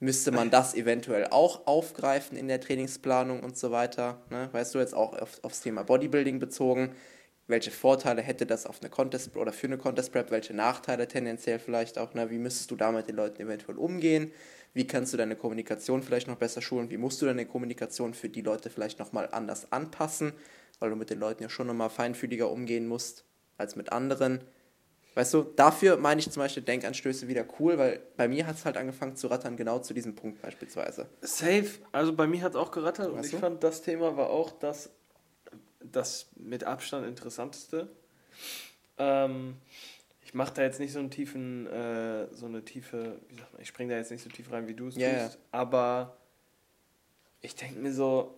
Müsste man das eventuell auch aufgreifen in der Trainingsplanung und so weiter? Ne? Weißt du, jetzt auch auf, aufs Thema Bodybuilding bezogen. Welche Vorteile hätte das auf eine Contest oder für eine Contest Prep? Welche Nachteile tendenziell vielleicht auch? Ne? Wie müsstest du da mit den Leuten eventuell umgehen? Wie kannst du deine Kommunikation vielleicht noch besser schulen? Wie musst du deine Kommunikation für die Leute vielleicht nochmal anders anpassen? Weil du mit den Leuten ja schon nochmal feinfühliger umgehen musst als mit anderen. Weißt du, dafür meine ich zum Beispiel Denkanstöße wieder cool, weil bei mir hat es halt angefangen zu rattern, genau zu diesem Punkt beispielsweise. Safe, also bei mir hat es auch gerattert weißt und ich du? fand, das Thema war auch das, das mit Abstand interessanteste. Ähm, ich mache da jetzt nicht so einen tiefen, äh, so eine tiefe, wie sagt man, ich springe da jetzt nicht so tief rein, wie du es yeah, tust, aber ich denke mir so,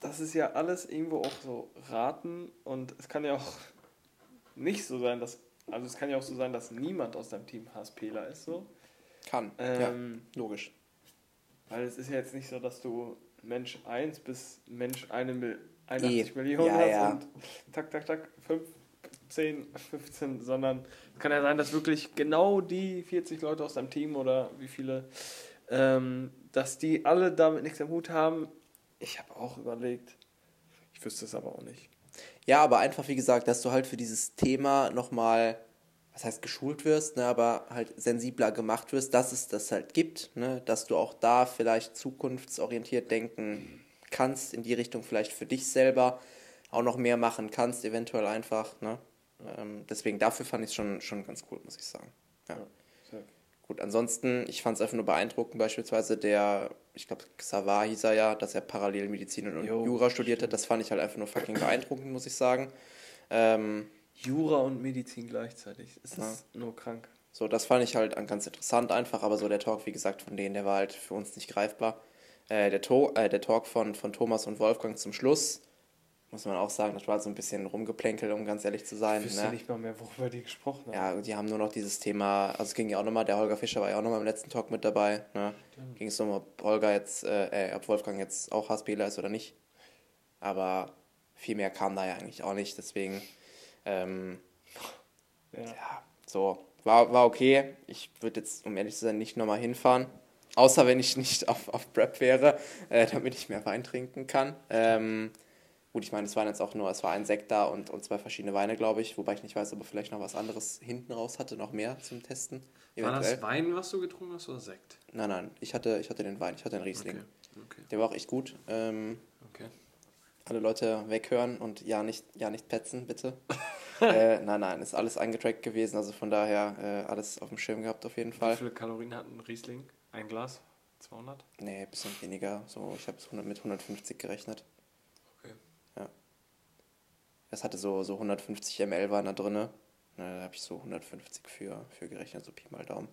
das ist ja alles irgendwo auch so raten und es kann ja auch nicht so sein, dass, also es kann ja auch so sein, dass niemand aus deinem Team HSPler ist, so. Kann, ähm, ja, logisch. Weil es ist ja jetzt nicht so, dass du Mensch 1 bis Mensch 81 e. Millionen ja, hast ja. und tak, tak, tak, 5 10, 15, sondern es kann ja sein, dass wirklich genau die 40 Leute aus deinem Team oder wie viele, ähm, dass die alle damit nichts am Hut haben. Ich habe auch überlegt. Ich wüsste es aber auch nicht. Ja, aber einfach, wie gesagt, dass du halt für dieses Thema nochmal, was heißt geschult wirst, ne, aber halt sensibler gemacht wirst, dass es das halt gibt, ne, dass du auch da vielleicht zukunftsorientiert denken kannst, in die Richtung vielleicht für dich selber auch noch mehr machen kannst, eventuell einfach, ne? Ähm, deswegen dafür fand ich es schon, schon ganz cool, muss ich sagen. Ja. ja Gut, ansonsten, ich fand es einfach nur beeindruckend, beispielsweise der, ich glaube, Xavar hieß er ja, dass er parallel Medizin und jo, Jura studiert hat. Das fand ich halt einfach nur fucking beeindruckend, muss ich sagen. Ähm, Jura und Medizin gleichzeitig. Es ja. ist nur krank. So, das fand ich halt ganz interessant einfach, aber so der Talk, wie gesagt, von denen, der war halt für uns nicht greifbar. Äh, der, to äh, der Talk von, von Thomas und Wolfgang zum Schluss, muss man auch sagen, das war so ein bisschen rumgeplänkelt, um ganz ehrlich zu sein. Ich wüsste ne? nicht mal mehr, worüber die gesprochen haben. Ja, die haben nur noch dieses Thema, also es ging ja auch nochmal, der Holger Fischer war ja auch nochmal im letzten Talk mit dabei. Ne? Ging es um, ob Holger jetzt, äh, äh ob Wolfgang jetzt auch HSPler ist oder nicht. Aber viel mehr kam da ja eigentlich auch nicht, deswegen, ähm, ja. ja, so, war, war okay. Ich würde jetzt, um ehrlich zu sein, nicht nochmal hinfahren. Außer wenn ich nicht auf, auf Prep wäre, äh, damit ich mehr Wein trinken kann. Ähm, Gut, ich meine, es waren jetzt auch nur, es war ein Sekt da und, und zwei verschiedene Weine, glaube ich, wobei ich nicht weiß, ob er vielleicht noch was anderes hinten raus hatte, noch mehr zum Testen. Eventuell. War das Wein, was du getrunken hast, oder Sekt? Nein, nein, ich hatte, ich hatte den Wein, ich hatte den Riesling. Okay. Okay. Der war auch echt gut. Ähm, okay. Alle Leute weghören und ja nicht, ja nicht petzen, bitte. äh, nein, nein, ist alles eingetrackt gewesen, also von daher äh, alles auf dem Schirm gehabt auf jeden Fall. Wie viele Kalorien hat ein Riesling? Ein Glas? 200? Nee, ein bisschen weniger. So, ich habe es mit 150 gerechnet. Das hatte so, so 150 ml waren da drin. Da habe ich so 150 für, für gerechnet, so Pi mal Daumen.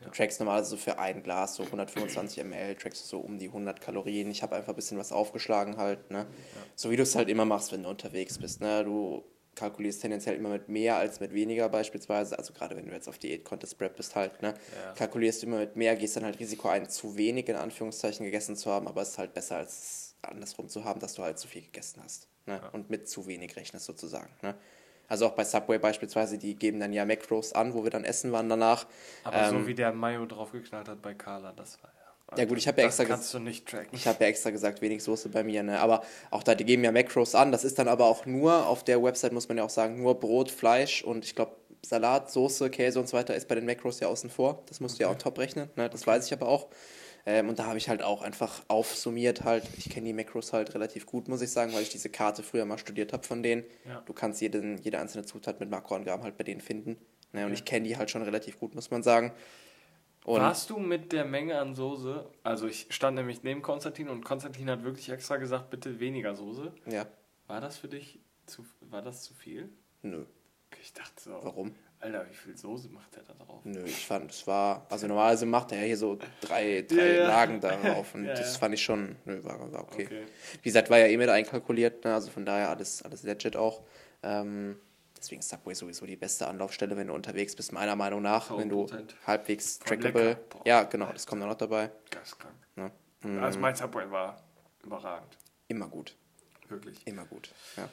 Du trackst normalerweise so für ein Glas so 125 ml, trackst du so um die 100 Kalorien. Ich habe einfach ein bisschen was aufgeschlagen halt, ne? Ja. So wie du es halt immer machst, wenn du unterwegs bist, ne? Du kalkulierst tendenziell immer mit mehr als mit weniger beispielsweise. Also gerade wenn du jetzt auf Diät Contest Prep bist halt, ne? Ja. Kalkulierst immer mit mehr, gehst dann halt Risiko ein, zu wenig in Anführungszeichen gegessen zu haben, aber es ist halt besser als andersrum zu haben, dass du halt zu viel gegessen hast. Ne? Ja. Und mit zu wenig rechnest sozusagen. Ne? Also auch bei Subway beispielsweise, die geben dann ja Macros an, wo wir dann essen waren danach. Aber ähm, so wie der Mayo draufgeknallt hat bei Carla, das war ja. Ja gut, ich habe ja extra kannst du nicht tracken. Ich habe ja extra gesagt, wenig Soße bei mir, ne? Aber auch da, die geben ja Macros an. Das ist dann aber auch nur, auf der Website muss man ja auch sagen, nur Brot, Fleisch und ich glaube Salat, Soße, Käse und so weiter ist bei den Macros ja außen vor. Das musst okay. du ja auch top rechnen, ne? Das okay. weiß ich aber auch. Ähm, und da habe ich halt auch einfach aufsummiert halt. Ich kenne die Macros halt relativ gut, muss ich sagen, weil ich diese Karte früher mal studiert habe von denen. Ja. Du kannst jeden, jede einzelne Zutat mit Makroangaben halt bei denen finden. Ne? Und okay. ich kenne die halt schon relativ gut, muss man sagen. Und Warst du mit der Menge an Soße, also ich stand nämlich neben Konstantin und Konstantin hat wirklich extra gesagt, bitte weniger Soße. Ja. War das für dich zu, war das zu viel? Nö. Ich dachte so. Warum? Alter, wie viel Soße macht der da drauf? Nö, ich fand, es war, also normalerweise macht er ja hier so drei, drei ja. Lagen darauf und ja, das fand ich schon, nö, war, war okay. okay. Wie gesagt, war ja eh mit einkalkuliert, ne? also von daher alles, alles legit auch. Ähm, deswegen ist Subway sowieso die beste Anlaufstelle, wenn du unterwegs bist, meiner Meinung nach, wenn du halbwegs trackable, ja genau, das kommt dann noch dabei. Geistkrank. Ne? Also mein Subway war überragend. Immer gut. Wirklich. Immer gut, ja.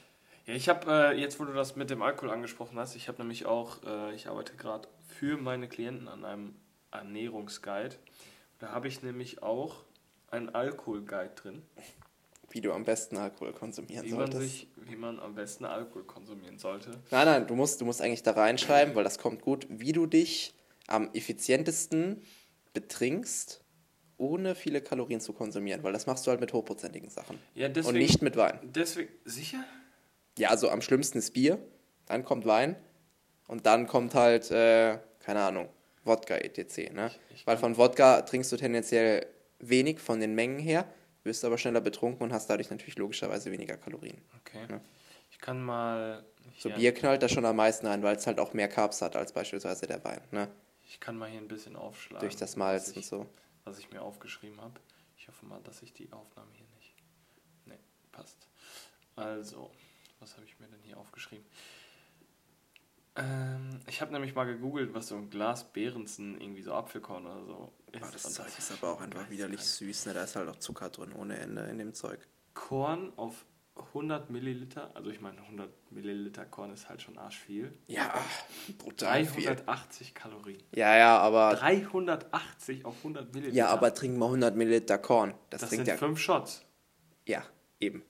Ja, ich habe äh, jetzt, wo du das mit dem Alkohol angesprochen hast, ich habe nämlich auch, äh, ich arbeite gerade für meine Klienten an einem Ernährungsguide. Da habe ich nämlich auch einen Alkoholguide drin. Wie du am besten Alkohol konsumieren wie solltest. Man sich, wie man am besten Alkohol konsumieren sollte. Nein, nein, du musst, du musst eigentlich da reinschreiben, weil das kommt gut, wie du dich am effizientesten betrinkst, ohne viele Kalorien zu konsumieren, weil das machst du halt mit hochprozentigen Sachen. Ja, deswegen, und nicht mit Wein. Deswegen, sicher? Ja, also am schlimmsten ist Bier, dann kommt Wein und dann kommt halt, äh, keine Ahnung, Wodka etc. Ne? Ich, ich Weil von Wodka trinkst du tendenziell wenig von den Mengen her, wirst aber schneller betrunken und hast dadurch natürlich logischerweise weniger Kalorien. Okay. Ne? Ich kann mal. So Bier knallt da schon am meisten ein, weil es halt auch mehr Carbs hat als beispielsweise der Wein. Ne? Ich kann mal hier ein bisschen aufschlagen. Durch das Malz ich, und so. Was ich mir aufgeschrieben habe. Ich hoffe mal, dass ich die Aufnahme hier nicht. Ne, passt. Also, was habe ich mir denn hier aufgeschrieben? Ähm, ich habe nämlich mal gegoogelt, was so ein Glas Behrensen, irgendwie so Apfelkorn oder so ist. Oh, das Zeug ist aber auch einfach widerlich süß, ne? Da ist halt auch Zucker drin ohne Ende in dem Zeug. Korn auf 100 Milliliter, also ich meine 100 Milliliter Korn ist halt schon arschviel. Ja, brutal 380 viel. Kalorien. Ja, ja, aber... 380 auf 100 Milliliter. Ja, aber trink mal 100 Milliliter Korn. Das, das sind ja... fünf Shots. Ja, eben.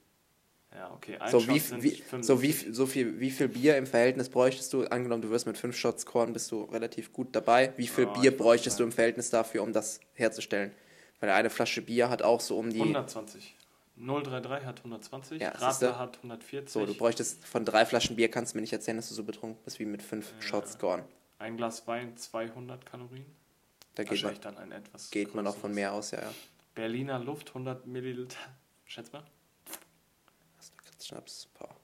Ja, okay. Ein so, wie, wie, so, wie, so viel, wie viel Bier im Verhältnis bräuchtest du? Angenommen, du wirst mit fünf Shots Korn, bist du relativ gut dabei. Wie viel oh, Bier bräuchtest du im Verhältnis dafür, um das herzustellen? Weil eine Flasche Bier hat auch so um die... 120. 033 hat 120, ja, Radler hat 140. So, du bräuchtest von drei Flaschen Bier, kannst du mir nicht erzählen, dass du so betrunken bist wie mit fünf ja. Shots Korn. Ein Glas Wein 200 Kalorien. Da geht man, dann ein etwas geht man auch von mehr aus, ja, ja. Berliner Luft 100 Milliliter. Schätz mal. Schnaps, paar.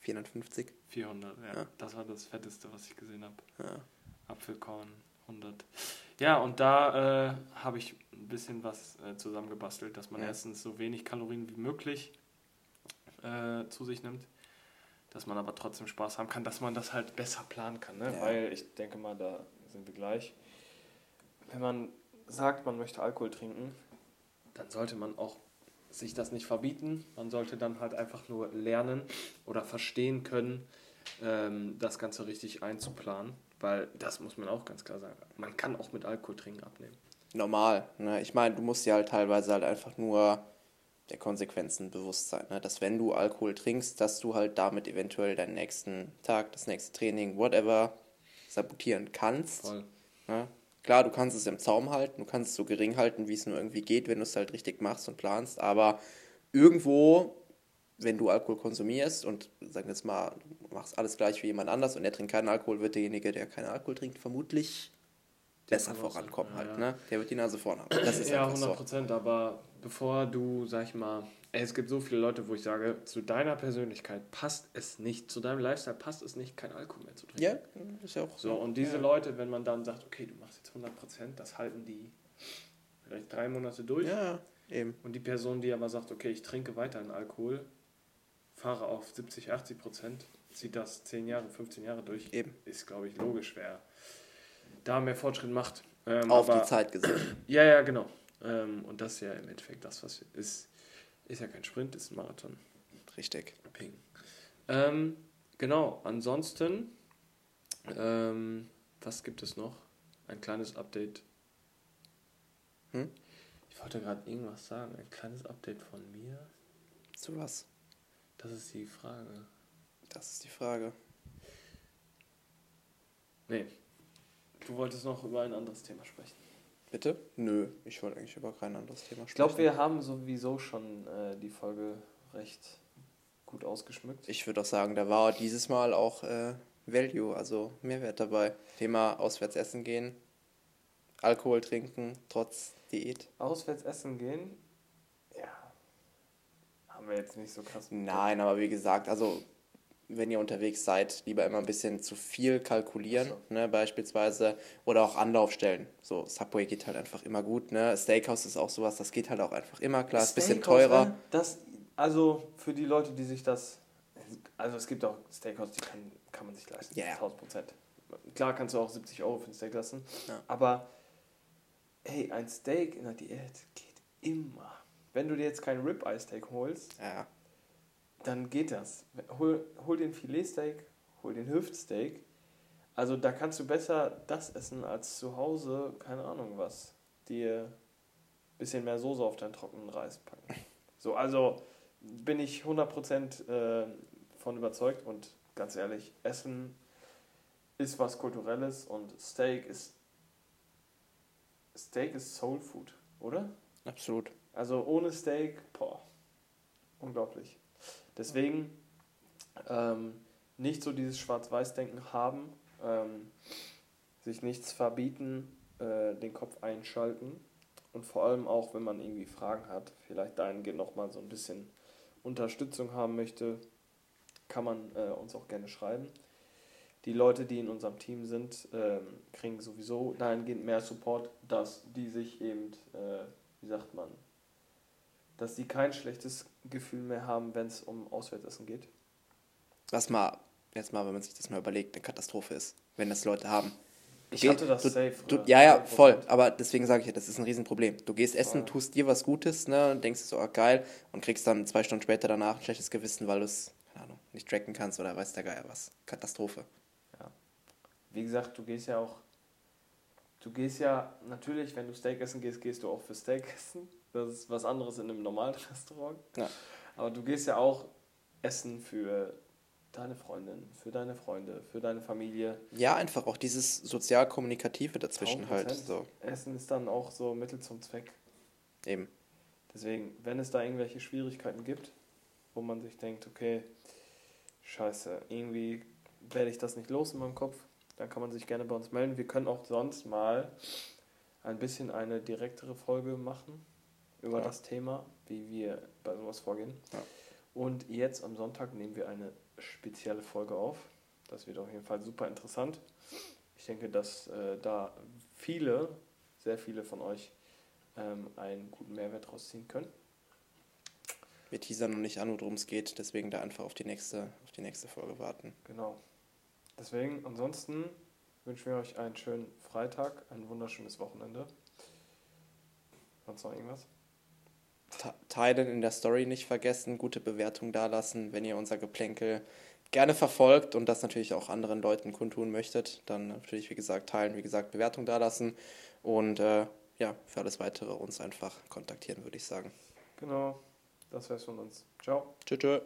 450? 400, ja. ja. Das war das Fetteste, was ich gesehen habe. Ja. Apfelkorn 100. Ja, und da äh, habe ich ein bisschen was äh, zusammengebastelt, dass man ja. erstens so wenig Kalorien wie möglich äh, zu sich nimmt, dass man aber trotzdem Spaß haben kann, dass man das halt besser planen kann. Ne? Ja. Weil ich denke mal, da sind wir gleich. Wenn man sagt, man möchte Alkohol trinken, dann sollte man auch sich das nicht verbieten. Man sollte dann halt einfach nur lernen oder verstehen können, ähm, das Ganze richtig einzuplanen. Weil das muss man auch ganz klar sagen. Man kann auch mit Alkohol trinken abnehmen. Normal. Ne? Ich meine, du musst ja halt teilweise halt einfach nur der Konsequenzen bewusst sein. Ne? Dass wenn du Alkohol trinkst, dass du halt damit eventuell deinen nächsten Tag, das nächste Training, whatever, sabotieren kannst. Voll. Ne? Klar, du kannst es im Zaum halten, du kannst es so gering halten, wie es nur irgendwie geht, wenn du es halt richtig machst und planst, aber irgendwo, wenn du Alkohol konsumierst und sagen wir jetzt mal, du machst alles gleich wie jemand anders und er trinkt keinen Alkohol, wird derjenige, der keinen Alkohol trinkt, vermutlich besser vorankommen halt, ja. ne? Der wird die Nase vorne haben. Das ist ja, 100 Prozent, so. aber bevor du, sag ich mal, ey, es gibt so viele Leute, wo ich sage, zu deiner Persönlichkeit passt es nicht, zu deinem Lifestyle passt es nicht, kein Alkohol mehr zu trinken. Ja, ist ja auch so. Und diese ja. Leute, wenn man dann sagt, okay, du machst jetzt 100 Prozent, das halten die vielleicht drei Monate durch. Ja, eben. Und die Person, die aber sagt, okay, ich trinke weiterhin Alkohol, fahre auf 70, 80 Prozent, zieht das 10 Jahre, 15 Jahre durch. Eben. Ist, glaube ich, logisch, wer da mehr Fortschritt macht. Ähm, Auf aber, die Zeit gesehen. Ja, ja, genau. Ähm, und das ist ja im Endeffekt das, was ist. Ist ja kein Sprint, ist ein Marathon. Richtig. Ping. Ähm, genau, ansonsten, ähm, was gibt es noch? Ein kleines Update. Hm? Ich wollte gerade irgendwas sagen. Ein kleines Update von mir. Zu was? Das ist die Frage. Das ist die Frage. Nee. Du wolltest noch über ein anderes Thema sprechen. Bitte? Nö, ich wollte eigentlich über kein anderes Thema sprechen. Ich glaube, wir haben sowieso schon äh, die Folge recht gut ausgeschmückt. Ich würde auch sagen, da war dieses Mal auch äh, Value, also Mehrwert dabei. Thema auswärts essen gehen, Alkohol trinken, trotz Diät. Auswärts essen gehen? Ja. Haben wir jetzt nicht so krass. Nein, aber wie gesagt, also wenn ihr unterwegs seid, lieber immer ein bisschen zu viel kalkulieren, so. ne, beispielsweise, oder auch Anlaufstellen. So, Subway geht halt einfach immer gut, ne? Steakhouse ist auch sowas, das geht halt auch einfach immer, klar, ist ein bisschen teurer. Ne? Das, also für die Leute, die sich das, also es gibt auch Steakhouse, die kann, kann man sich leisten, Ja, ja. 1000 Prozent. Klar kannst du auch 70 Euro für ein Steak lassen, Ja. aber hey, ein Steak in der Diät geht immer. Wenn du dir jetzt kein Ribeye-Steak holst, Ja, dann geht das. Hol, hol den Filetsteak, hol den Hüftsteak. Also da kannst du besser das essen als zu Hause, keine Ahnung was, dir ein bisschen mehr Soße auf deinen trockenen Reis packen. So, also bin ich 100% äh, von überzeugt und ganz ehrlich, Essen ist was Kulturelles und Steak ist Steak ist Soul Food, oder? absolut. Also ohne Steak, boah, unglaublich. Deswegen ähm, nicht so dieses Schwarz-Weiß-Denken haben, ähm, sich nichts verbieten, äh, den Kopf einschalten und vor allem auch, wenn man irgendwie Fragen hat, vielleicht dahingehend nochmal so ein bisschen Unterstützung haben möchte, kann man äh, uns auch gerne schreiben. Die Leute, die in unserem Team sind, ähm, kriegen sowieso dahingehend mehr Support, dass die sich eben, äh, wie sagt man, dass die kein schlechtes Gefühl mehr haben, wenn es um Auswärtsessen geht. Was mal, jetzt mal, wenn man sich das mal überlegt, eine Katastrophe ist, wenn das Leute haben. Ich Geh- hatte das du, safe. Du, ja, ja, 100%. voll. Aber deswegen sage ich ja, das ist ein Riesenproblem. Du gehst essen, tust dir was Gutes, ne, und denkst so, ah, geil, und kriegst dann zwei Stunden später danach ein schlechtes Gewissen, weil du es, keine Ahnung, nicht tracken kannst oder weiß der Geier was. Katastrophe. Wie gesagt, du gehst ja auch. Du gehst ja, natürlich, wenn du Steak essen gehst, gehst du auch für Steak essen. Das ist was anderes in einem normalen Restaurant. Ja. Aber du gehst ja auch essen für deine Freundin, für deine Freunde, für deine Familie. Ja, einfach auch dieses sozial-kommunikative dazwischen halt. 1000%. So, Essen ist dann auch so Mittel zum Zweck. eben. Deswegen, wenn es da irgendwelche Schwierigkeiten gibt, wo man sich denkt, okay, scheiße, irgendwie werde ich das nicht los in meinem Kopf, dann kann man sich gerne bei uns melden. Wir können auch sonst mal ein bisschen eine direktere Folge machen über Ja. das Thema, wie wir bei sowas vorgehen. Ja. Und jetzt am Sonntag nehmen wir eine spezielle Folge auf. Das wird auf jeden Fall super interessant. Ich denke, dass äh, da viele, sehr viele von euch ähm, einen guten Mehrwert rausziehen können. Wir teasern noch nicht an, worum es geht, deswegen da einfach auf die nächste, auf die nächste Folge warten. Genau. Deswegen, ansonsten wünschen wir euch einen schönen Freitag, ein wunderschönes Wochenende. Sonst noch irgendwas? Teilen in der Story nicht vergessen, gute Bewertung dalassen, wenn ihr unser Geplänkel gerne verfolgt und das natürlich auch anderen Leuten kundtun möchtet, dann natürlich, wie gesagt, teilen, wie gesagt, Bewertung dalassen und äh, ja, für alles weitere uns einfach kontaktieren, würde ich sagen. Genau. Das wär's von uns. Ciao. Tschüss.